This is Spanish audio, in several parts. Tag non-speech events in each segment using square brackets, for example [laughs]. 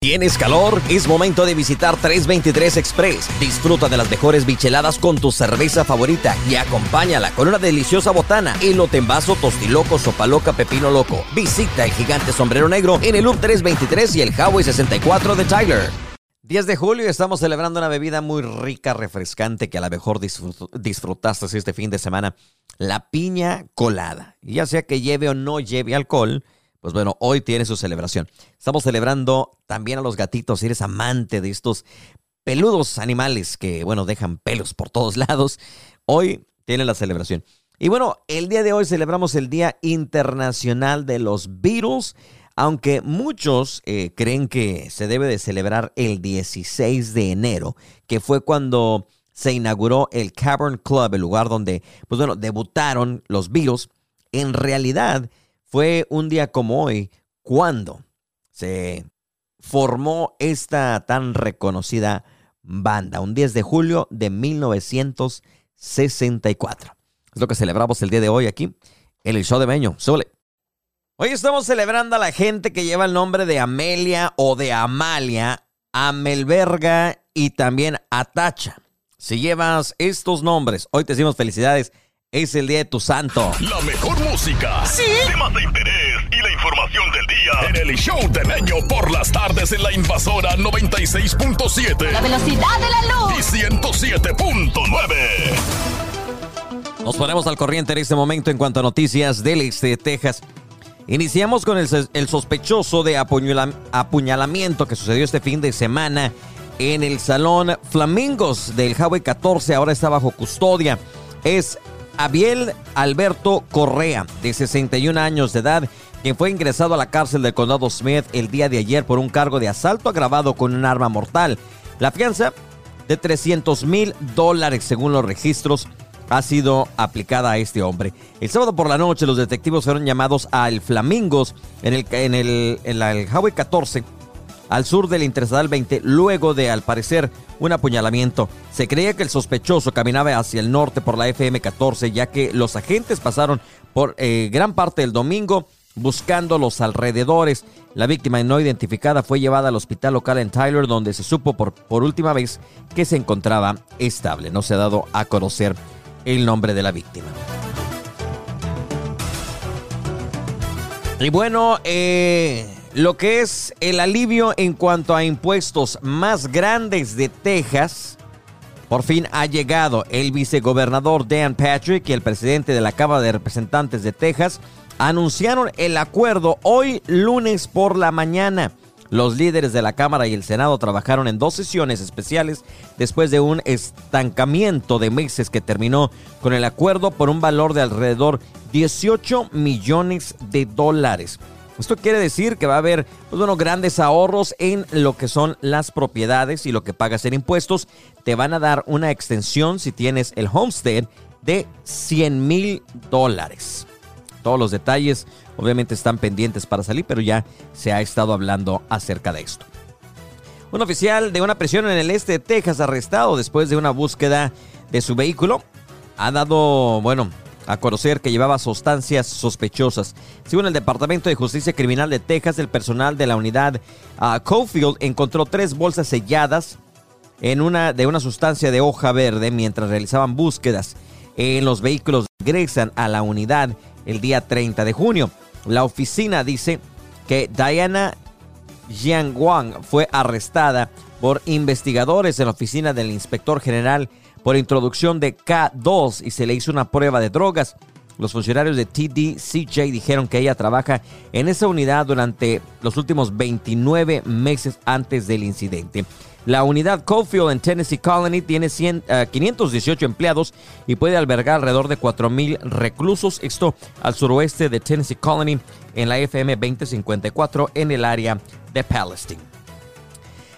¿Tienes calor? Es momento de visitar 323 Express. Disfruta de las mejores bicheladas con tu cerveza favorita y acompáñala con una deliciosa botana, elote en vaso, tostiloco, sopa loca, pepino loco. Visita el gigante sombrero negro en el Loop 323 y el Highway 64 de Tyler. 10 de julio estamos celebrando una bebida muy rica, refrescante que a lo mejor disfrutaste este fin de semana. La piña colada. Ya sea que lleve o no lleve alcohol pues bueno, hoy tiene su celebración. Estamos celebrando también a los gatitos. Si eres amante de estos peludos animales que, bueno, dejan pelos por todos [laughs] lados, hoy tiene la celebración. Y bueno, el día de hoy celebramos el Día Internacional de los Beatles, aunque muchos eh, creen que se debe de celebrar el 16 de enero, que fue cuando se inauguró el Cavern Club, el lugar donde, pues bueno, debutaron los Beatles. En realidad, fue un día como hoy cuando se formó esta tan reconocida banda, un 10 de julio de 1964. Es lo que celebramos el día de hoy aquí en el show de Meño. Sole. Hoy estamos celebrando a la gente que lleva el nombre de Amelia o de Amalia, Amelberga y también Atacha. Si llevas estos nombres, hoy te decimos felicidades es el día de tu santo. La mejor música. Sí. Temas de interés y la información del día. En el show del año por las tardes en la invasora 96.7. La velocidad de la luz. Y 107.9. Nos ponemos al corriente en este momento en cuanto a noticias del este de Texas. Iniciamos con el, el sospechoso de apuñalamiento que sucedió este fin de semana en el Salón Flamingos del Highway 14. Ahora está bajo custodia. Es Abiel Alberto Correa, de 61 años de edad, quien fue ingresado a la cárcel del condado Smith el día de ayer por un cargo de asalto agravado con un arma mortal. La fianza de 300 mil dólares, según los registros, ha sido aplicada a este hombre. El sábado por la noche, los detectivos fueron llamados al Flamingos en el, en el, en el Highway 14 al sur del Interestatal 20 luego de, al parecer, un apuñalamiento. Se creía que el sospechoso caminaba hacia el norte por la FM 14 ya que los agentes pasaron por eh, gran parte del domingo buscando los alrededores. La víctima no identificada fue llevada al hospital local en Tyler donde se supo por, por última vez que se encontraba estable. No se ha dado a conocer el nombre de la víctima. Y bueno, eh, lo que es el alivio en cuanto a impuestos más grandes de Texas. Por fin ha llegado el vicegobernador Dan Patrick y el presidente de la Cámara de Representantes de Texas anunciaron el acuerdo hoy lunes por la mañana. Los líderes de la Cámara y el Senado trabajaron en dos sesiones especiales después de un estancamiento de meses que terminó con el acuerdo por un valor de alrededor 18 millones de dólares. Esto quiere decir que va a haber pues bueno, grandes ahorros en lo que son las propiedades y lo que pagas en impuestos. Te van a dar una extensión si tienes el homestead de 100 mil dólares. Todos los detalles obviamente están pendientes para salir, pero ya se ha estado hablando acerca de esto. Un oficial de una prisión en el este de Texas arrestado después de una búsqueda de su vehículo ha dado, bueno, a conocer que llevaba sustancias sospechosas. Según el Departamento de Justicia Criminal de Texas, el personal de la unidad uh, Cofield encontró tres bolsas selladas en una, de una sustancia de hoja verde mientras realizaban búsquedas en los vehículos regresan a la unidad el día 30 de junio. La oficina dice que Diana Jianguang fue arrestada por investigadores en la oficina del inspector general por introducción de K2 y se le hizo una prueba de drogas. Los funcionarios de TDCJ dijeron que ella trabaja en esa unidad durante los últimos 29 meses antes del incidente. La unidad Cofield en Tennessee Colony tiene 518 eh, empleados y puede albergar alrededor de 4.000 reclusos. Esto al suroeste de Tennessee Colony en la FM 2054 en el área de Palestine.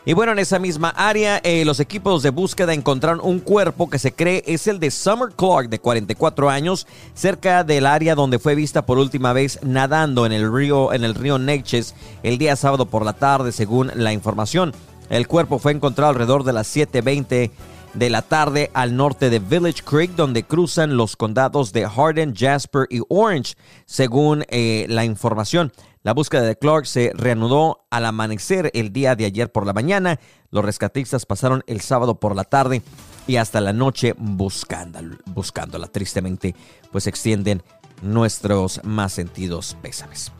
Y bueno, en esa misma área, eh, los equipos de búsqueda encontraron un cuerpo que se cree es el de Summer Clark, de 44 años, cerca del área donde fue vista por última vez nadando en el río, en el río Neches el día sábado por la tarde, según la información. El cuerpo fue encontrado alrededor de las 7:20 de la tarde al norte de Village Creek, donde cruzan los condados de Hardin, Jasper y Orange, según eh, la información. La búsqueda de Clark se reanudó al amanecer el día de ayer por la mañana. Los rescatistas pasaron el sábado por la tarde y hasta la noche buscándola. buscándola. Tristemente, pues extienden nuestros más sentidos pésames.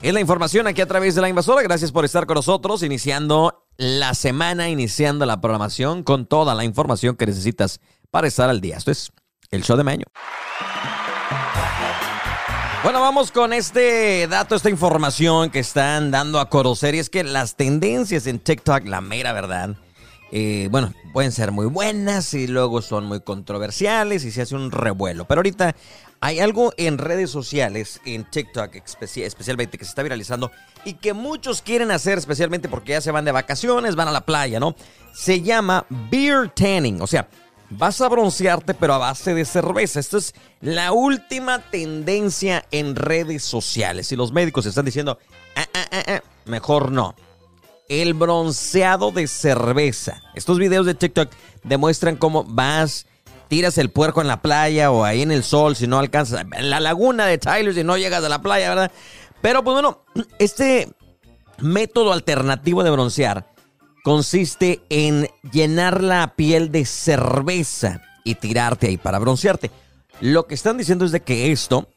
Es la información aquí a través de la invasora. Gracias por estar con nosotros, iniciando la semana, iniciando la programación con toda la información que necesitas para estar al día. Esto es el show de Meño. Bueno, vamos con este dato, esta información que están dando a conocer. Y es que las tendencias en TikTok, la mera verdad, eh, bueno, pueden ser muy buenas y luego son muy controversiales y se hace un revuelo. Pero ahorita hay algo en redes sociales, en TikTok especialmente, que se está viralizando y que muchos quieren hacer, especialmente porque ya se van de vacaciones, van a la playa, ¿no? Se llama beer tanning, o sea, vas a broncearte pero a base de cerveza. Esto es la última tendencia en redes sociales y los médicos están diciendo, ah, ah, ah, mejor no. El bronceado de cerveza. Estos videos de TikTok demuestran cómo vas tiras el puerco en la playa o ahí en el sol si no alcanzas. En la laguna de Tyler si no llegas a la playa, ¿verdad? Pero pues bueno, este método alternativo de broncear consiste en llenar la piel de cerveza y tirarte ahí para broncearte. Lo que están diciendo es de que esto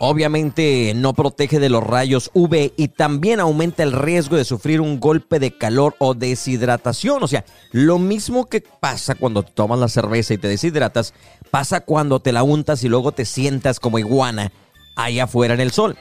Obviamente no protege de los rayos UV y también aumenta el riesgo de sufrir un golpe de calor o deshidratación. O sea, lo mismo que pasa cuando tomas la cerveza y te deshidratas, pasa cuando te la untas y luego te sientas como iguana allá afuera en el sol.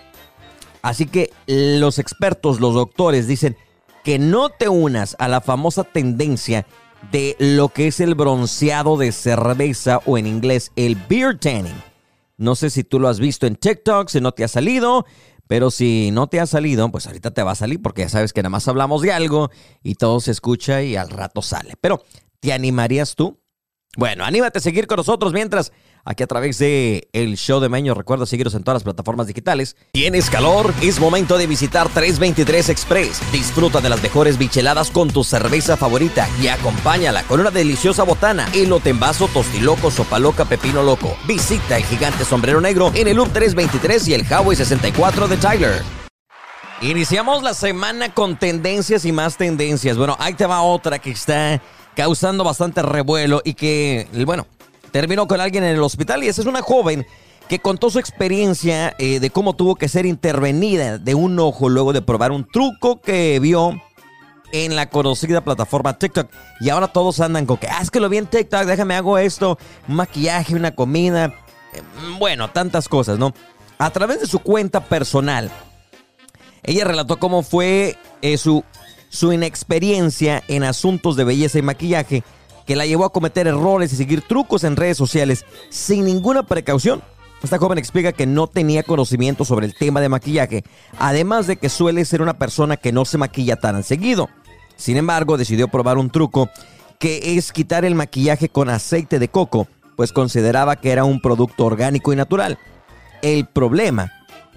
Así que los expertos, los doctores dicen que no te unas a la famosa tendencia de lo que es el bronceado de cerveza o en inglés el beer tanning no sé si tú lo has visto en TikTok, si no te ha salido, pero si no te ha salido, pues ahorita te va a salir porque ya sabes que nada más hablamos de algo y todo se escucha y al rato sale. Pero, ¿te animarías tú? Bueno, anímate a seguir con nosotros mientras aquí a través de el show de Meño. Recuerda seguirnos en todas las plataformas digitales. ¿Tienes calor? Es momento de visitar 323 Express. Disfruta de las mejores bicheladas con tu cerveza favorita y acompáñala con una deliciosa botana, elote en vaso, tostiloco, sopa loca, pepino loco. Visita el gigante sombrero negro en el Loop 323 y el Huawei 64 de Tyler. Iniciamos la semana con tendencias y más tendencias. Bueno, ahí te va otra que está causando bastante revuelo y que, bueno, terminó con alguien en el hospital y esa es una joven que contó su experiencia eh, de cómo tuvo que ser intervenida de un ojo luego de probar un truco que vio en la conocida plataforma TikTok. Y ahora todos andan con que, ah, es que lo vi en TikTok, déjame hago esto, un maquillaje, una comida, eh, bueno, tantas cosas, ¿no? A través de su cuenta personal, ella relató cómo fue eh, su, su inexperiencia en asuntos de belleza y maquillaje que la llevó a cometer errores y seguir trucos en redes sociales sin ninguna precaución. Esta joven explica que no tenía conocimiento sobre el tema de maquillaje, además de que suele ser una persona que no se maquilla tan seguido. Sin embargo, decidió probar un truco que es quitar el maquillaje con aceite de coco, pues consideraba que era un producto orgánico y natural. El problema,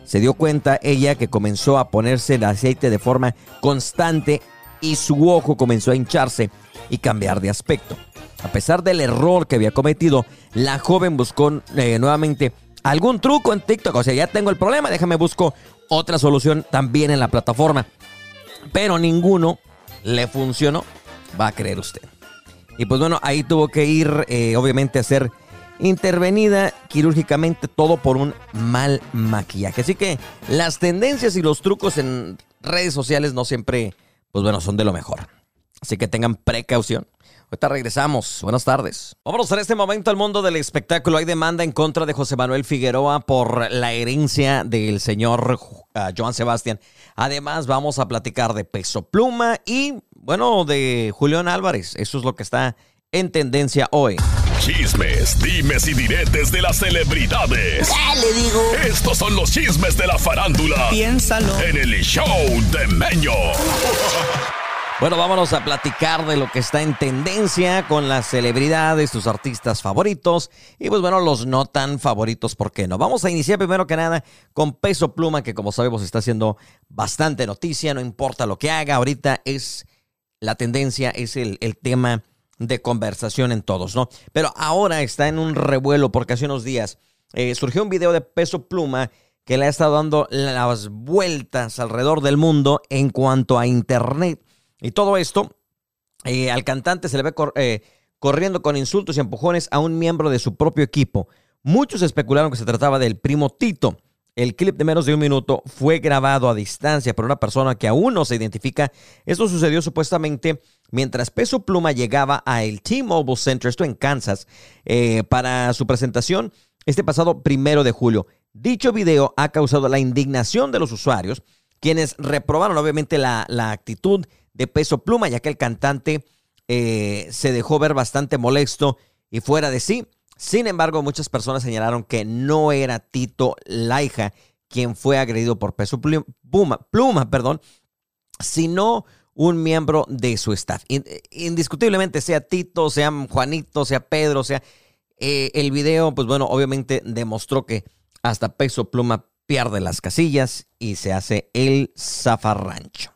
se dio cuenta ella que comenzó a ponerse el aceite de forma constante y su ojo comenzó a hincharse y cambiar de aspecto. A pesar del error que había cometido, la joven buscó eh, nuevamente algún truco en TikTok. O sea, ya tengo el problema, déjame busco otra solución también en la plataforma. Pero ninguno le funcionó, va a creer usted. Y pues bueno, ahí tuvo que ir, eh, obviamente, a ser intervenida quirúrgicamente todo por un mal maquillaje. Así que las tendencias y los trucos en redes sociales no siempre, pues bueno, son de lo mejor. Así que tengan precaución. Ahorita regresamos. Buenas tardes. Vamos en este momento al mundo del espectáculo. Hay demanda en contra de José Manuel Figueroa por la herencia del señor uh, Joan Sebastián. Además, vamos a platicar de Peso Pluma y, bueno, de Julián Álvarez. Eso es lo que está en tendencia hoy. Chismes, dimes y diretes de las celebridades. le digo? Estos son los chismes de la farándula. Piénsalo. En el show de Meño. Bueno, vámonos a platicar de lo que está en tendencia con las celebridades, tus artistas favoritos y pues bueno, los no tan favoritos, ¿por qué no? Vamos a iniciar primero que nada con Peso Pluma, que como sabemos está haciendo bastante noticia, no importa lo que haga, ahorita es la tendencia, es el, el tema de conversación en todos, ¿no? Pero ahora está en un revuelo porque hace unos días eh, surgió un video de Peso Pluma que le ha estado dando las vueltas alrededor del mundo en cuanto a Internet. Y todo esto, eh, al cantante se le ve eh, corriendo con insultos y empujones a un miembro de su propio equipo. Muchos especularon que se trataba del primo Tito. El clip de menos de un minuto fue grabado a distancia por una persona que aún no se identifica. Esto sucedió supuestamente mientras Peso Pluma llegaba a el T-Mobile Center, esto en Kansas, eh, para su presentación este pasado primero de julio. Dicho video ha causado la indignación de los usuarios, quienes reprobaron obviamente la, actitud de Peso Pluma, ya que el cantante eh, se dejó ver bastante molesto y fuera de sí. Sin embargo, muchas personas señalaron que no era Tito Laija quien fue agredido por Peso Pluma, Pluma perdón, sino un miembro de su staff. Indiscutiblemente, sea Tito, sea Juanito, sea Pedro, sea... Eh, el video, pues bueno, obviamente demostró que hasta Peso Pluma pierde las casillas y se hace el zafarrancho.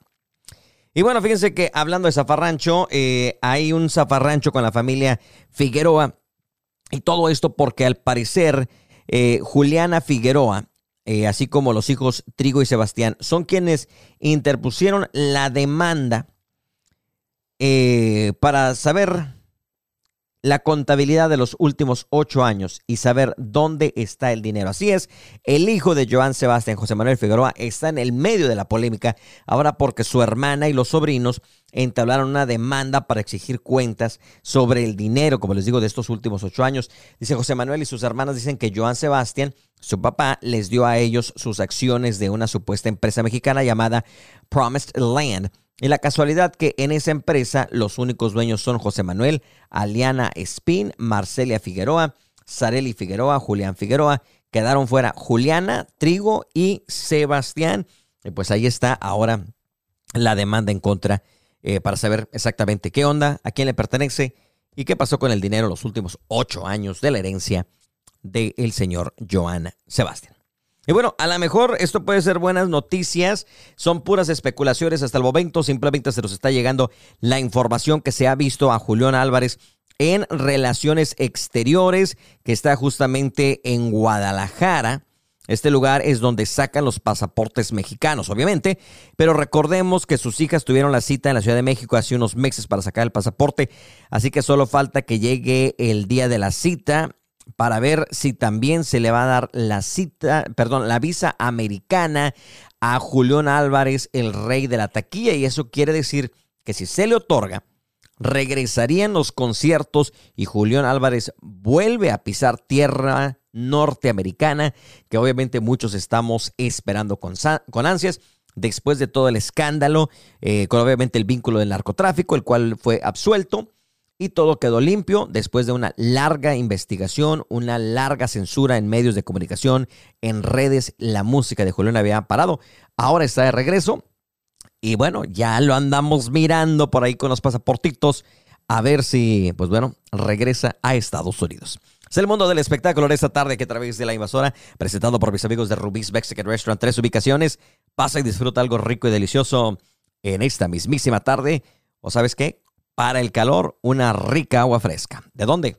Y bueno, fíjense que hablando de zafarrancho, eh, hay un zafarrancho con la familia Figueroa. Y todo esto porque al parecer eh, Juliana Figueroa, eh, así como los hijos Trigo y Sebastián, son quienes interpusieron la demanda para saber la contabilidad de los últimos ocho años y saber dónde está el dinero. Así es, el hijo de Joan Sebastián, José Manuel Figueroa, está en el medio de la polémica ahora porque su hermana y los sobrinos entablaron una demanda para exigir cuentas sobre el dinero, como les digo, de estos últimos ocho años. Dice José Manuel y sus hermanas dicen que Joan Sebastián, su papá, les dio a ellos sus acciones de una supuesta empresa mexicana llamada Promised Land y la casualidad que en esa empresa los únicos dueños son José Manuel, Aliana Espín, Marcelia Figueroa, Sareli Figueroa, Julián Figueroa. Quedaron fuera Juliana, Trigo y Sebastián. Y pues ahí está ahora la demanda en contra eh, para saber exactamente qué onda, a quién le pertenece y qué pasó con el dinero los últimos ocho años de la herencia del señor Joan Sebastián. Y bueno, a lo mejor esto puede ser buenas noticias, son puras especulaciones hasta el momento, simplemente se nos está llegando la información que se ha visto a Julián Álvarez en relaciones exteriores, que está justamente en Guadalajara. Este lugar es donde sacan los pasaportes mexicanos, obviamente, pero recordemos que sus hijas tuvieron la cita en la Ciudad de México hace unos meses para sacar el pasaporte, así que solo falta que llegue el día de la cita para ver si también se le va a dar la cita, perdón, la visa americana a Julián Álvarez, el rey de la taquilla. Y eso quiere decir que si se le otorga, regresarían los conciertos y Julián Álvarez vuelve a pisar tierra norteamericana, que obviamente muchos estamos esperando con, con ansias después de todo el escándalo, eh, con obviamente el vínculo del narcotráfico, el cual fue absuelto y todo quedó limpio después de una larga investigación, una larga censura en medios de comunicación, en redes. La música de Julián había parado. Ahora está de regreso. Y bueno, ya lo andamos mirando por ahí con los pasaportitos. A ver si, pues bueno, regresa a Estados Unidos. Es el mundo del espectáculo de esta tarde que a través de la invasora, presentado por mis amigos de Rubí's Mexican Restaurant, tres ubicaciones. Pasa y disfruta algo rico y delicioso en esta mismísima tarde. ¿O sabes qué? Para el calor, una rica agua fresca. ¿De dónde?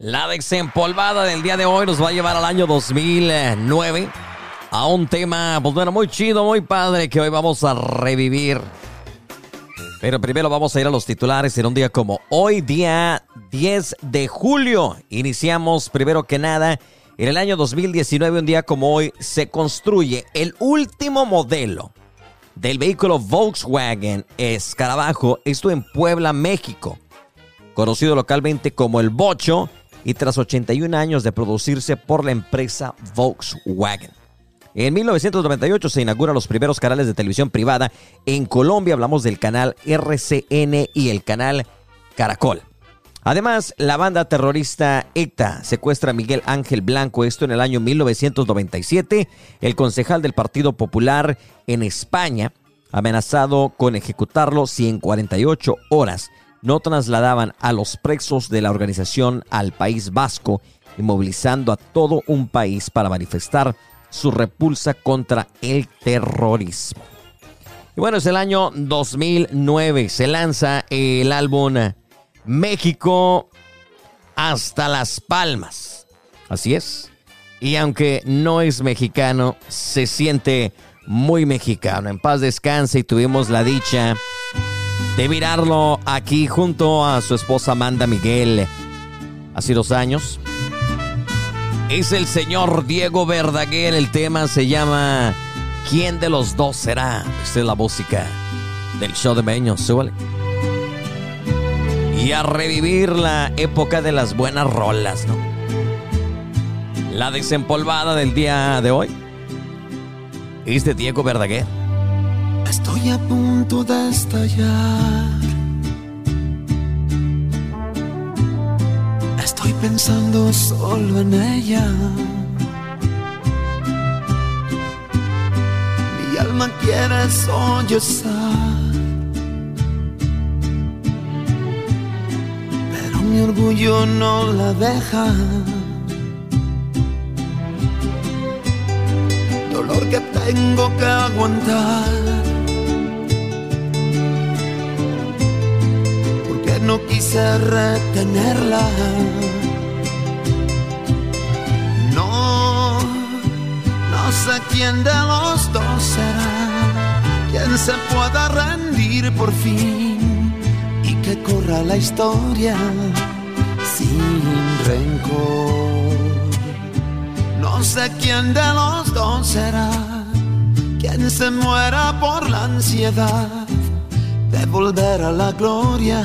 La desempolvada del día de hoy nos va a llevar al año 2009 a un tema, pues bueno, muy chido, muy padre que hoy vamos a revivir. Pero primero vamos a ir a los titulares en un día como hoy, día 10 de julio. Iniciamos primero que nada. En el año 2019, un día como hoy, se construye el último modelo del vehículo Volkswagen Escarabajo, esto en Puebla, México, conocido localmente como el Bocho y tras 81 años de producirse por la empresa Volkswagen. En 1998 se inauguran los primeros canales de televisión privada. En Colombia hablamos del canal RCN y el canal Caracol. Además, la banda terrorista ETA secuestra a Miguel Ángel Blanco, esto en el año 1997, el concejal del Partido Popular en España, amenazado con ejecutarlo si en 48 horas no trasladaban a los presos de la organización al País Vasco, movilizando a todo un país para manifestar su repulsa contra el terrorismo. Y bueno, es el año 2009, se lanza el álbum México hasta Las Palmas. Así es. Y aunque no es mexicano, se siente muy mexicano. En paz descanse y tuvimos la dicha de mirarlo aquí junto a su esposa Amanda Miguel hace dos años. Es el señor Diego Verdaguer. El tema se llama ¿Quién de los dos será? Esta es la música del show de Meño. Súbale y a revivir la época de las buenas rolas, ¿no? La desempolvada del día de hoy es de Diego Verdaguer. Estoy a punto de estallar. Estoy pensando solo en ella. Mi alma quiere sollozar. mi orgullo no la deja. Dolor que tengo que aguantar. No quise retenerla. No, no sé quién de los dos será. Quien se pueda rendir por fin que corra la historia sin rencor. No sé quién de los dos será quien se muera por la ansiedad de volver a la gloria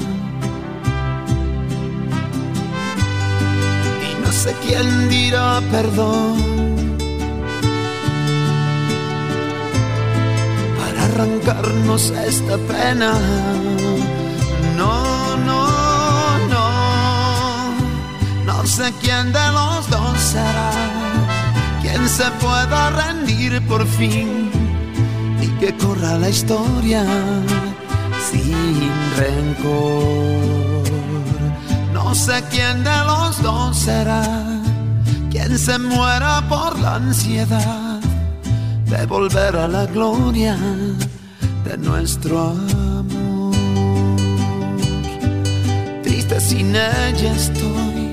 sé quién dirá perdón. Para arrancarnos esta pena. No, no, no. No sé quién de los dos será quien se pueda rendir por fin y que corra la historia sin rencor. No sé quién de los dos será quien se muera por la ansiedad de volver a la gloria de nuestro amor. Triste sin ella estoy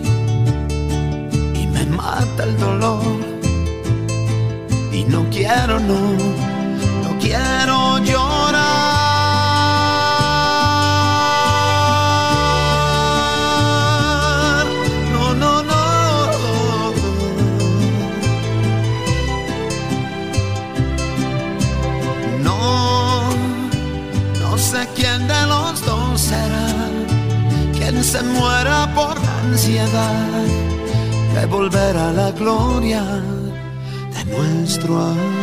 y me mata el dolor y no quiero, no, no quiero se muera por la ansiedad de volver a la gloria nuestro amor.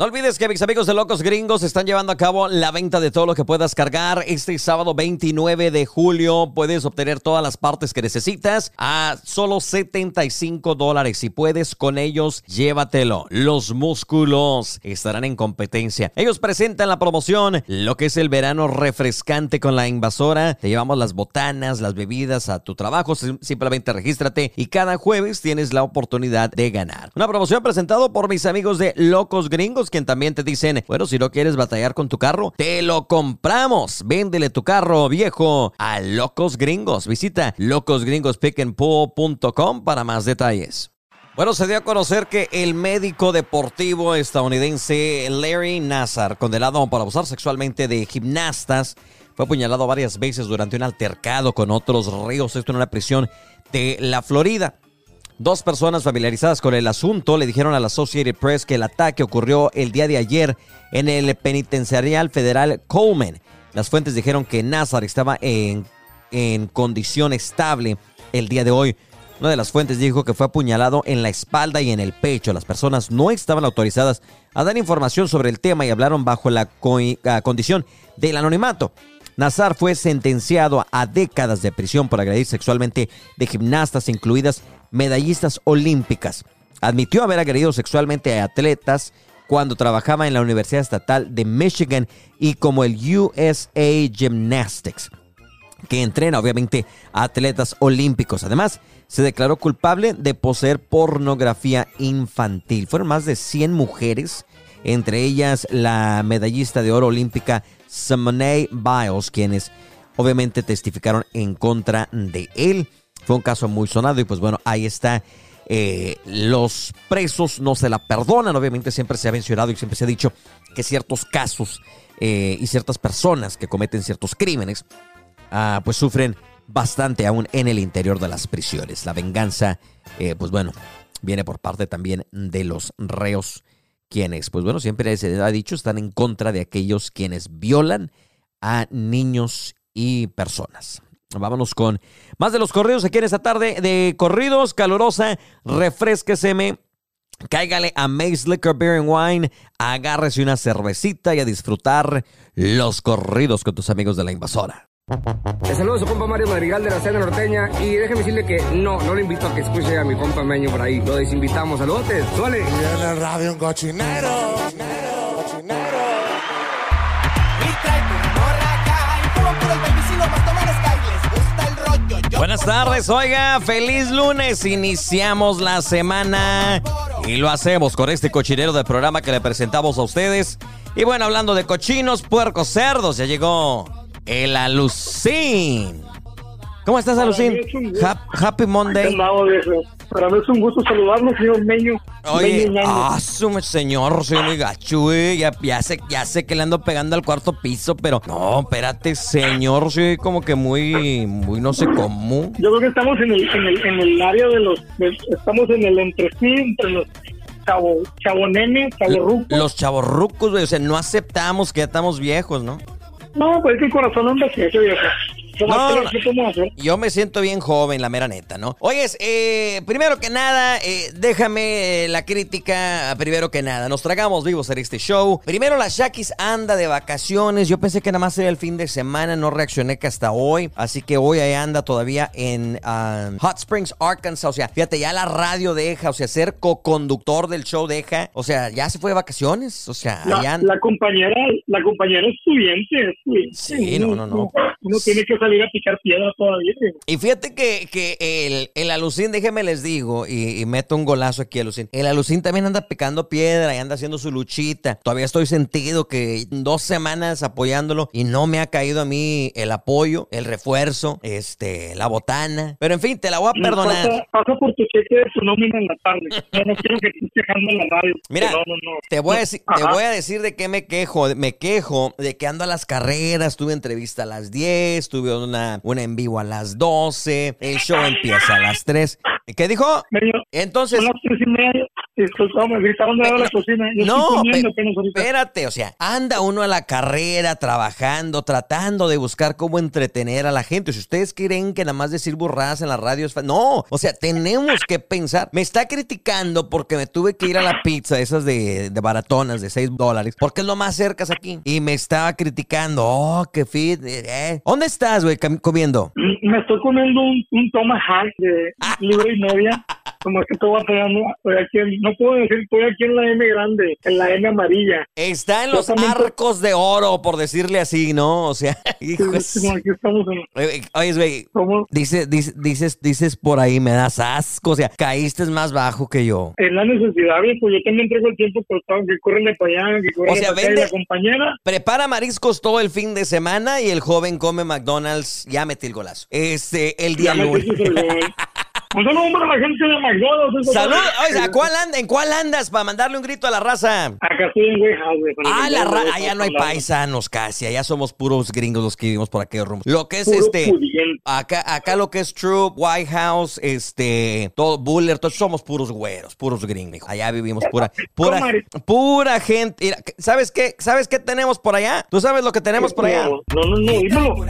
No olvides que mis amigos de Locos Gringos están llevando a cabo la venta de todo lo que puedas cargar. Este sábado 29 de julio puedes obtener todas las partes que necesitas a solo 75 dólares. Si puedes con ellos, llévatelo. Los músculos estarán en competencia. Ellos presentan la promoción, lo que es el verano refrescante con la invasora. Te llevamos las botanas, las bebidas a tu trabajo. Simplemente regístrate y cada jueves tienes la oportunidad de ganar. Una promoción presentada por mis amigos de Locos Gringos quien también te dicen, bueno, si no quieres batallar con tu carro, te lo compramos. Véndele tu carro viejo a Locos Gringos. Visita locosgringospickandpool.com para más detalles. Bueno, se dio a conocer que el médico deportivo estadounidense Larry Nassar, condenado por abusar sexualmente de gimnastas, fue apuñalado varias veces durante un altercado con otros ríos, esto en una prisión de la Florida. Dos personas familiarizadas con el asunto le dijeron a la Associated Press que el ataque ocurrió el día de ayer en el penitenciarial federal Coleman. Las fuentes dijeron que Nazar estaba en, en condición estable el día de hoy. Una de las fuentes dijo que fue apuñalado en la espalda y en el pecho. Las personas no estaban autorizadas a dar información sobre el tema y hablaron bajo la condición del anonimato. Nazar fue sentenciado a décadas de prisión por agredir sexualmente de gimnastas, incluidas medallistas olímpicas. Admitió haber agredido sexualmente a atletas cuando trabajaba en la Universidad Estatal de Michigan y como el USA Gymnastics, que entrena obviamente a atletas olímpicos. Además, se declaró culpable de poseer pornografía infantil. Fueron más de 100 mujeres, entre ellas la medallista de oro olímpica Simone Biles, quienes obviamente testificaron en contra de él. Fue un caso muy sonado y pues bueno, ahí está. Eh, los presos no se la perdonan. Obviamente siempre se ha mencionado y siempre se ha dicho que ciertos casos eh, y ciertas personas que cometen ciertos crímenes, ah, pues sufren bastante aún en el interior de las prisiones. La venganza, eh, pues bueno, viene por parte también de los reos quienes, pues bueno, siempre se ha dicho, están en contra de aquellos quienes violan a niños y personas. Vámonos con más de los corridos aquí en esta tarde de corridos, calurosa, refresqueseme. Cáigale a Maze Liquor Beer and Wine, agárrese una cervecita y a disfrutar los corridos con tus amigos de la invasora. Le saludo a su compa Mario Madrigal de la Cena Norteña y déjeme decirle que no, no le invito a que escuche a mi compa Meño por ahí. Lo desinvitamos. Saludos, suele. Y en el radio un cochinero. Buenas tardes, oiga, feliz lunes. Iniciamos la semana y lo hacemos con este cochinero de programa que le presentamos a ustedes. Y bueno, hablando de cochinos, puercos, cerdos, ya llegó el Alucín. ¿Cómo estás, Alucín? Happy Monday. Para mí es un gusto saludarlo, señor Meño. Oye, ah, señor, soy muy gacho, güey. Ya, ya, sé, ya sé que le ando pegando al cuarto piso, pero no, espérate, señor, soy como que muy, muy no sé cómo. Yo creo que estamos en el, en el, en el área de los, estamos en el entre sí, entre los chavo, chavonenes, chavorrucos. Los chavorrucos, güey, o sea, no aceptamos que ya estamos viejos, ¿no? No, pues es que el corazón anda viejo. No, yo me siento bien joven, la mera neta, ¿no? Oyes, eh, primero que nada, eh, déjame la crítica, primero que nada. Nos tragamos vivos en este show. Primero, la Shakis anda de vacaciones. Yo pensé que nada más era el fin de semana, no reaccioné que hasta hoy. Así que hoy ahí anda todavía en um, Hot Springs, Arkansas. O sea, fíjate, ya la radio deja, o sea, ser co-conductor del show deja. O sea, ya se fue de vacaciones. O sea, la, la compañera, la compañera estudiante. Sí, no, no, no. Uno tiene que salir a picar piedra todavía. Y fíjate que, que el, el alucín, déjeme les digo, y, meto un golazo aquí, alucín. El alucín también anda picando piedra y anda haciendo su luchita. Todavía estoy sentido que dos semanas apoyándolo y no me ha caído a mí el apoyo, el refuerzo, este, la botana. Pero en fin, te la voy a perdonar. Pasa, pasa por tu cheque de tu nómina en la tarde. Yo no quiero que estés quejando en la radio. Mira, Te, voy a decir, te voy a decir de qué me quejo. Me quejo de que ando a las carreras, tuve entrevista a las 10, tuve una, una en vivo a las 12, el show empieza a las 3. ¿Qué dijo? Entonces. no, espérate, o sea, anda uno a la carrera trabajando, tratando de buscar cómo entretener a la gente. Si ustedes creen que nada más decir burradas en la radio es No, o sea, tenemos que pensar. Me está criticando porque me tuve que ir a la pizza, esas de, de baratonas de 6 dólares, porque es lo más cerca aquí. Y me estaba criticando, oh, qué fit. Eh, eh. ¿Dónde estás, güey, comiendo? Me estoy comiendo un, un tomahawk de libre media. Como que todo va pegando, estoy aquí no puedo decir, estoy aquí en la M grande, en la M amarilla. Está en los arcos de oro, por decirle así, ¿no? O sea. [laughs] Sí, aquí estamos en... Oye, güey, dices, dices, dices por ahí, me das asco, o sea, caíste más bajo que yo. Es la necesidad, pues yo también traigo el tiempo cortado, que corren de para allá, que corren o sea, vende, la compañera. Prepara mariscos todo el fin de semana y el joven come McDonald's, ya metí el golazo. Este, el día lunes. [laughs] Un saludo para la gente de McDonald's. Salud. Oye, ¿a cuál anda- ¿en cuál andas para mandarle un grito a la raza? Acá estoy en güey. Ah, la McDonald's, ra- allá no hay paisanos casi, allá somos puros gringos los que vivimos por aquel rumbo. Lo que es Puro este, pudiente. acá, acá lo que es Troop, White House, este, todo Buller, todos somos puros güeros, puros gringos. hijo. Allá vivimos pura, pura, pura gente. Mira, ¿sabes qué? ¿Sabes qué tenemos por allá? ¿Tú sabes lo que tenemos por allá? No, no, no,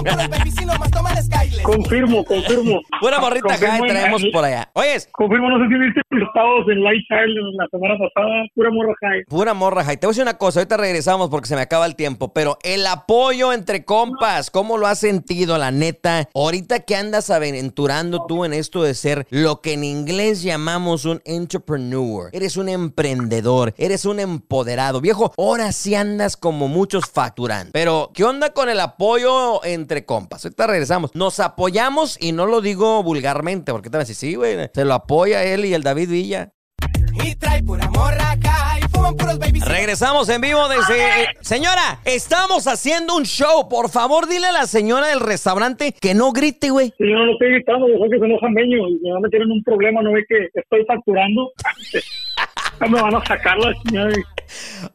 dímelo. Confirmo, confirmo. Pura morrita high en- traemos por allá. Oyes, Confirmo, no sé si viste los estados en Light Child la semana pasada. Pura morra high. Pura morra, Jai. Te voy a decir una cosa, ahorita regresamos porque se me acaba el tiempo, pero el apoyo entre compas, ¿cómo lo has sentido, la neta? Ahorita que andas aventurando tú en esto de ser lo que en inglés llamamos un entrepreneur, eres un emprendedor, eres un empoderado. Viejo, ahora sí andas como muchos facturando. Pero, ¿qué onda con el apoyo entre compas? Ahorita regresamos. Nos apoyamos y no lo digo vulgarmente, porque te van a decir, sí, güey, se lo apoya él y el David Villa. Regresamos en vivo desde... eh, señora, estamos haciendo un show. Por favor, dile a la señora del restaurante que no grite, güey. Si yo no lo estoy gritando, yo sé que se enoja meño y me van a meter en un problema, no ve que estoy facturando. [laughs] Me van a sacar la señora.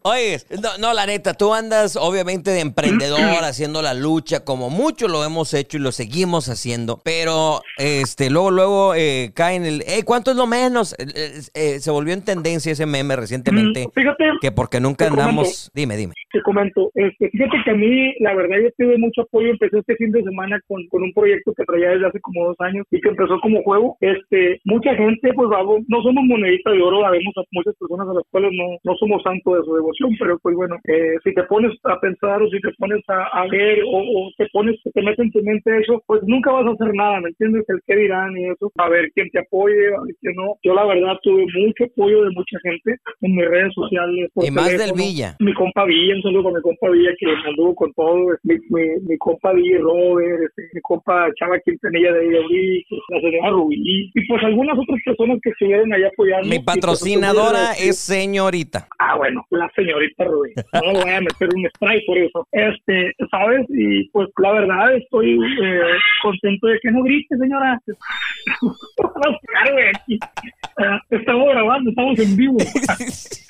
Oye, no, no, la neta, tú andas obviamente de emprendedor [clears throat] haciendo la lucha, como mucho lo hemos hecho y lo seguimos haciendo, pero este, luego, luego eh, cae en el, hey, ¿cuánto es lo menos? Eh, eh, eh, se volvió en tendencia ese meme recientemente, Mm, Fíjate, que porque nunca comento. andamos, dime, dime. te comento, este, fíjate que a mí, la verdad, yo tuve mucho apoyo. Empecé este fin de semana con, con un proyecto que traía desde hace como dos años y que empezó como juego. Este, mucha gente, pues, vamos, no somos monedita de oro, sabemos a muchas personas a las cuales no, no somos santo de su devoción, pero pues bueno, eh, si te pones a pensar o si te pones a, a ver o, o te pones, te metes en tu mente eso, pues nunca vas a hacer nada, ¿me entiendes? El qué dirán y eso, a ver quién te apoye, a ver quién no. Yo la verdad tuve mucho apoyo de mucha gente en mis redes sociales. por Y más del. Villa. Mi compa Villa, un saludo con mi compa Villa que anduvo con todo, mi, mi, mi compa Villa Robert, este, mi compa Chava Quintanilla de Abril, la señora Rubí, y pues algunas otras personas que estuvieron ahí apoyando. Mi patrocinadora es señorita. Ah, bueno, la señorita Rubí. No voy a meter un strike por eso. Este, ¿sabes? Y pues la verdad estoy eh, contento de que no grite, señora. [laughs] Ah, estamos grabando, estamos en vivo. [laughs]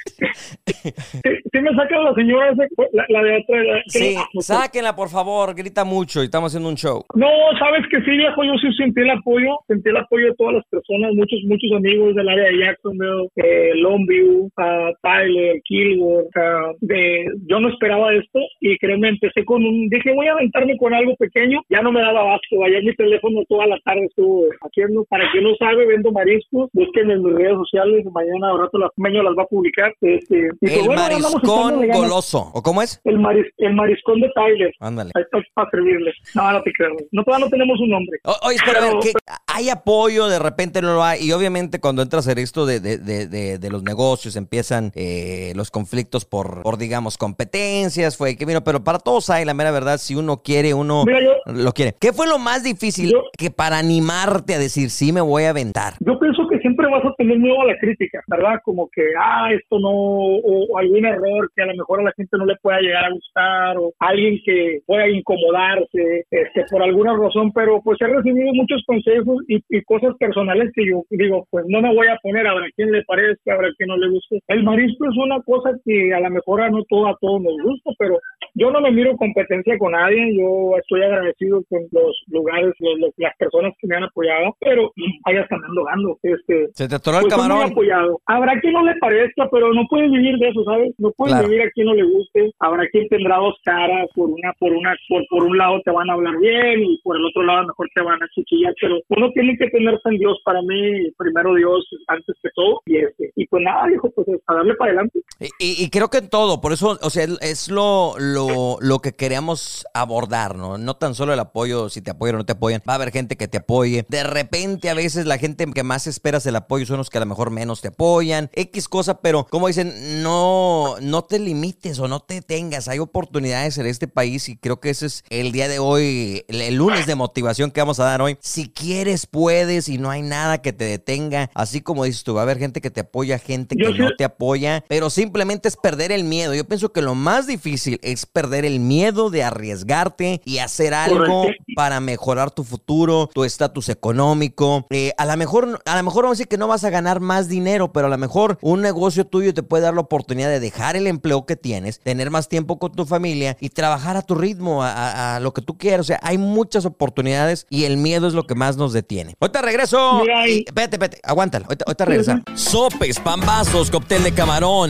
Sí, me saca la señora la, la de atrás. la- Sí, no sé. sáquenla por favor, grita mucho y estamos haciendo un show. No, sabes que sí, viejo, yo sí sentí el apoyo, sentí el apoyo de todas las personas, muchos, muchos amigos del área de Jacksonville, eh, Longview, ah, Tyler, Kilgore, ah, de, yo no esperaba esto y créeme, empecé con un, dije voy a aventarme con algo pequeño, ya no me daba abasto, ayer mi teléfono toda la tarde estuvo haciendo, para quien no sabe, vendo mariscos, busquen en mis redes sociales, mañana rato la Meño las va a publicar, este, pues El bueno, mariscón goloso. ¿O cómo es? El, maris- el mariscón de Tyler. Ándale. Ahí está para servirle. No, no te creo. No, todavía no tenemos un nombre. O- Oye, espera, a ver, Pero- ¿qué- hay apoyo, de repente no lo hay. Y obviamente cuando entras en esto de, de- de- de- de los negocios, empiezan eh, los conflictos por, por, digamos, competencias, fue que vino, pero para todos hay, la mera verdad, si uno quiere, uno Mira, yo- lo quiere. ¿Qué fue lo más difícil Yo- que para animarte a decir, sí, me voy a aventar? Yo pienso que siempre vas a tener miedo a la crítica, ¿verdad? Como que, ah, esto no, o, algún error que a lo mejor a la gente no le pueda llegar a gustar, o alguien que pueda incomodarse, este, por alguna razón, pero pues he recibido muchos consejos y, y cosas personales que yo digo, pues no me voy a poner a quién le parezca, a quién no le guste. El marisco es una cosa que a lo mejor a no todo a todos nos gusta, pero yo no me miro competencia con nadie, yo estoy agradecido con los lugares, los- los- las personas que me han apoyado, pero [clears throat] ahí están ando dando. Este, Se te atoró el pues, camarón. apoyado. Habrá quien no le parezca, pero no pueden vivir de eso, ¿sabes? No Claro. vivir a quien no le guste. Habrá quien tendrá dos caras, por una, por una, por, por un lado te van a hablar bien y por el otro lado a lo mejor te van a cuchillar, pero uno tiene que tener en Dios para mí, primero Dios antes que todo, y este, y pues nada, dijo, pues a darle para adelante. Y, y- creo que en todo, por eso, o sea, es- lo, lo, lo que queremos abordar, ¿no? No tan solo el apoyo, si te apoyan o no te apoyan, va a haber gente que te apoye. De repente, a veces la gente que más esperas el apoyo son los que a lo mejor menos te apoyan, X cosa, pero como dicen, no, no te limites o no te tengas, hay oportunidades en este país y creo que ese es el día de hoy, el, el lunes de motivación que vamos a dar hoy. Si quieres, puedes y no hay nada que te detenga, así como dices tú, va a haber gente que te apoya, gente que Yo no te apoya, pero sí simplemente es perder el miedo. Yo pienso que lo más difícil es perder el miedo de arriesgarte y hacer algo Correcto. para mejorar tu futuro, tu estatus económico. Eh, a lo mejor, a lo mejor vamos a decir que no vas a ganar más dinero, pero a lo mejor un negocio tuyo te puede dar la oportunidad de dejar el empleo que tienes, tener más tiempo con tu familia y trabajar a tu ritmo, a, a- a lo que tú quieras. O sea, hay muchas oportunidades y el miedo es lo que más nos detiene. Ahorita regreso. Espérate, espérate, aguántalo. Ahorita, ahorita regresa. Sopes, pambazos, cóctel de camarón,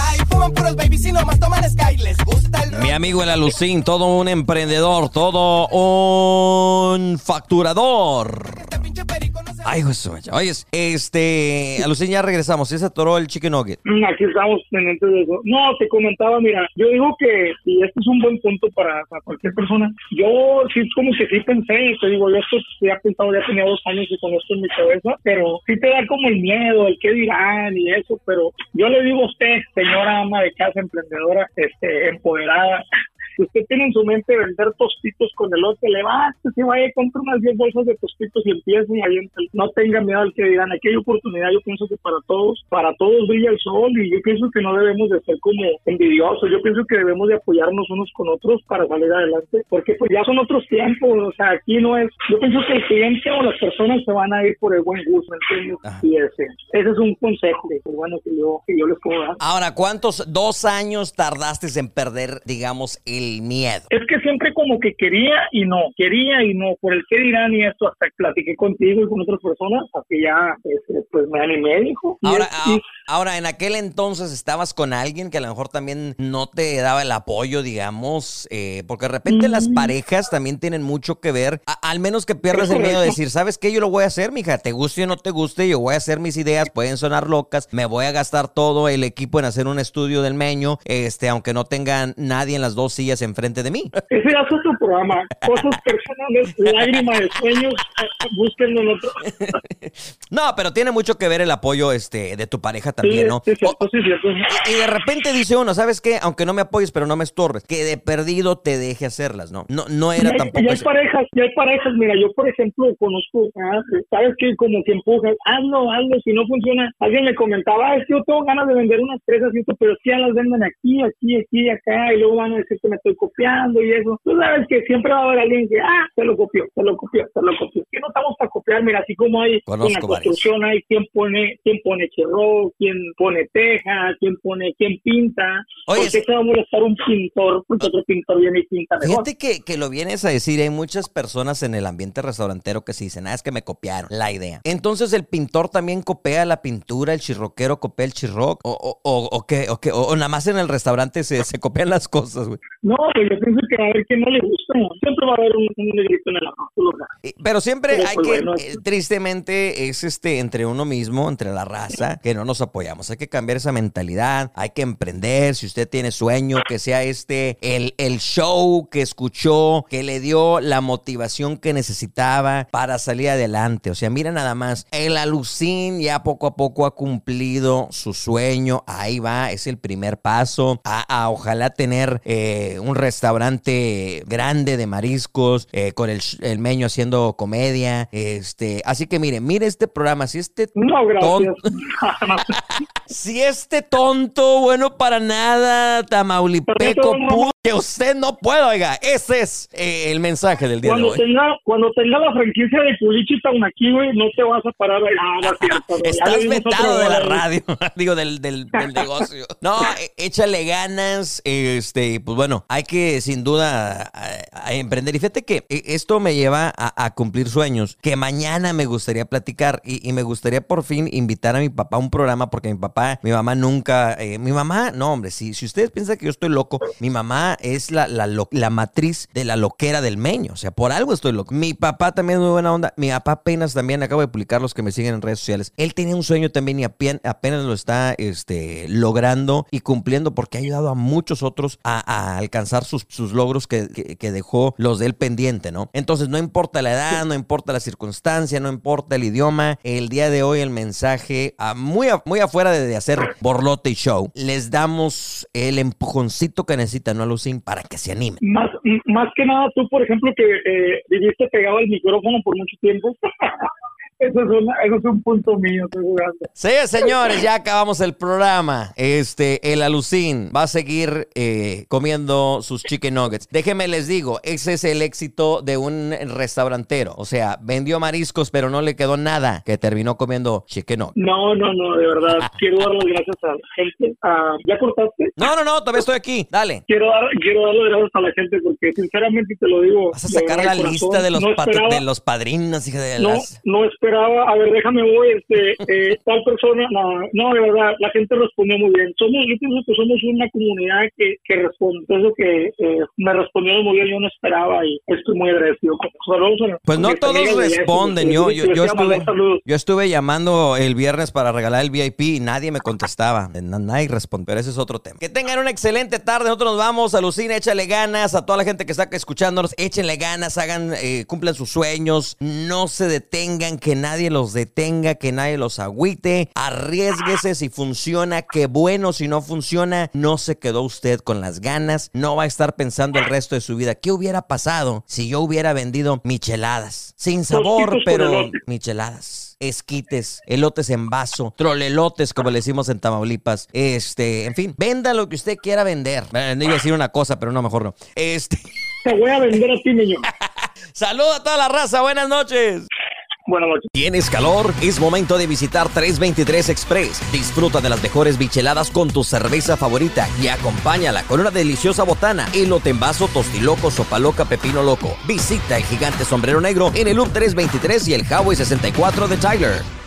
Mi amigo el Alucín, todo un emprendedor, todo un facturador. Ay, Jesús. Oye, este, Alucín, ya regresamos. ¿Sí se atoró el chicken nugget? Aquí estamos pendientes de eso. No, te comentaba, mira, yo digo que y este es un buen punto para, cualquier persona. Yo sí, como que sí pensé, te digo, yo esto ya pensado, ya tenía dos años y con esto en mi cabeza, pero sí te da como el miedo, el qué dirán y eso, pero yo le digo a usted, señora ama de casa, emprendedora, este, empoderada, si usted tiene en su mente vender tostitos con elote, levántese, vaya y compre unas 10 bolsas de tostitos y empiece y aviéntale. No tenga miedo al que dirán. Aquí hay oportunidad, yo pienso que para todos, para todos brilla el sol y yo pienso que no debemos de ser como envidiosos. Yo pienso que debemos de apoyarnos unos con otros para salir adelante, porque pues ya son otros tiempos, o sea, aquí no es, yo pienso que el cliente o las personas se van a ir por el buen gusto, ¿me entiendes? Ajá. Y ese, ese es un consejo pues, bueno, que yo, que yo les puedo dar. Ahora, ¿cuántos dos años tardaste en perder, digamos, el miedo? Es que siempre como que quería y no, quería y no, por el qué dirán y esto, hasta que platiqué contigo y con otras personas, hasta que ya este, pues me animé, dijo. Y Ahora, es- y- a- ahora, en aquel entonces estabas con alguien que a lo mejor también no te daba el apoyo, digamos, eh, porque de repente las parejas también tienen mucho que ver, a- al menos que pierdas el miedo de decir, ¿sabes qué? Yo lo voy a hacer, mija, te guste o no te guste, yo voy a hacer mis ideas, pueden sonar locas, me voy a gastar todo el equipo en hacer un estudio del meño, este, aunque no tengan nadie en las dos sillas enfrente de mí. ese ya es otro programa, cosas personales, lágrimas de sueños, eh, búsquenlo en otro. [laughs] No, pero tiene mucho que ver el apoyo este, de tu pareja También, ¿no? sí, cierto, sí, cierto. Y, y de repente dice uno, ¿sabes qué? Aunque no me apoyes, pero no me estorbes. Que de perdido te deje hacerlas, ¿no? No, no Y era hay, tampoco y hay parejas, y hay parejas, mira, yo por ejemplo conozco, ah, sabes que como que empujas, hazlo, hazlo, si no funciona, alguien me comentaba, "Ah, es que yo tengo ganas de vender unas fresas y esto, pero si ya las venden aquí, aquí, aquí, acá, y luego van a decir que me estoy copiando y eso. Tú sabes que siempre va a haber alguien que, ah, se lo copió, se lo copió, se lo copió. Que no estamos para copiar, mira, así como hay en la varios. construcción, hay quien pone, quien pone cherro, quien pone teja, quien pone, quien pinta. Oye, ¿Por qué se va a molestar un pintor? Porque otro pintor viene y pinta mejor. Fíjate que, que lo vienes a decir, hay muchas personas en el ambiente restaurantero que se dicen, ah, es que me copiaron la idea. Entonces el pintor también copia la pintura, el chirroquero copia el chirroc, o, o, o, o qué, o, qué, o- nada más en el restaurante se, se copian las cosas, güey. No, pues yo pienso que va a haber quien no le gusta. Siempre va a haber un, un negrito en el. Eh, Pero siempre Pero, hay pues, que, bueno, eh, tristemente, es este entre uno mismo, entre la raza, que no nos apoyamos. Hay que cambiar esa mentalidad, hay que emprender. Si usted tiene sueño, que sea este el, el show que escuchó, que le dio la motivación que necesitaba para salir adelante. O sea, mira nada más, el alucín ya poco a poco ha cumplido su sueño. Ahí va, es el primer paso. A, a ojalá tener eh, un restaurante grande de mariscos, eh, con el, el meño haciendo comedia. Este, así que mire, mire este programa. Si este No, gracias. [laughs] si este tonto, bueno para nada, tamaulipeco, Pero no, no, pu- que usted no puede, oiga, ese es eh, el mensaje del día de cuando hoy. tenga, cuando tenga la franquicia de Culichi aquí, güey, no te vas a parar [laughs] cierto, güey. Ya Estás vetado de la radio, [laughs] digo, del, del, del negocio. No, eh, échale ganas, este, pues bueno, hay que sin duda a emprender. Y fíjate que eh, esto me lleva a, cumplir sueños que mañana me gustaría platicar y, me gustaría por fin invitar a mi papá a un programa porque mi papá, mi mamá nunca, eh, mi mamá, no hombre, si, si ustedes piensan que yo estoy loco, mi mamá es la, la, la matriz de la loquera del meño, o sea, por algo estoy loco. Mi papá también es muy buena onda, mi papá apenas también, acabo de publicar los que me siguen en redes sociales, él tenía un sueño también y apenas, lo está este, logrando y cumpliendo porque ha ayudado a muchos otros a, alcanzar sus, sus logros que, que, dejó los del pendiente, ¿no? Entonces, no importa la edad, no importa la circunstancia, no importa el idioma, el día de hoy el mensaje, muy, muy afuera de, hacer borlote y show, les damos el empujoncito que necesitan, ¿no, Para que se animen. Más, más que nada, tú, por ejemplo, que eh, viviste pegado al micrófono por mucho tiempo. [laughs] Eso es, un punto mío, estoy jugando. Sí, señores, ya acabamos el programa. Este, el Alucín va a seguir eh, comiendo sus chicken nuggets. Déjenme les digo, ese es el éxito de un restaurantero. O sea, vendió mariscos, pero no le quedó nada, que terminó comiendo chicken nuggets. No, no, no, de verdad. [laughs] Quiero dar las gracias a la gente. Ah, ¿Ya cortaste? No, no, no, todavía estoy aquí. Dale. Quiero dar, quiero darle gracias a la gente porque sinceramente te lo digo. Vas a sacar la lista de los, de los padrinos, hija de no, No esperaba a ver, déjame voy, este, eh, tal persona, no, no, de verdad, la gente respondió muy bien. Somos, yo pienso que somos una comunidad que, que responde, eso que eh, me respondió muy bien, yo no esperaba y estoy muy agradecido. pues no todos responden, yo, yo, yo, estuve, yo estuve llamando el viernes para regalar el VIP y nadie me contestaba, nadie responde, pero ese es otro tema. Que tengan una excelente tarde, nosotros nos vamos, a Lucina, échale ganas, a toda la gente que está escuchándonos, échenle ganas, hagan, eh, cumplan sus sueños, no se detengan, que nadie los detenga, que nadie los agüite. Arriesguese si funciona, qué bueno. Si no funciona, no se quedó usted con las ganas. No va a estar pensando el resto de su vida. ¿Qué hubiera pasado si yo hubiera vendido micheladas? Sin sabor, pero micheladas esquites, elotes en vaso, trolelotes, como le decimos en Tamaulipas. Este, en fin, venda lo que usted quiera vender. Eh, no iba a decir una cosa, pero no, mejor no. Este. Te voy a vender a ti, niño. [laughs] Saludos a toda la raza. Buenas noches. Buenas noches. ¿Tienes calor? Es momento de visitar 323 Express. Disfruta de las mejores bicheladas con tu cerveza favorita y acompáñala con una deliciosa botana, elote en vaso, tostiloco, sopa loca, pepino loco. Visita el gigante sombrero negro en el Loop 323 y el Highway 64 de Tyler.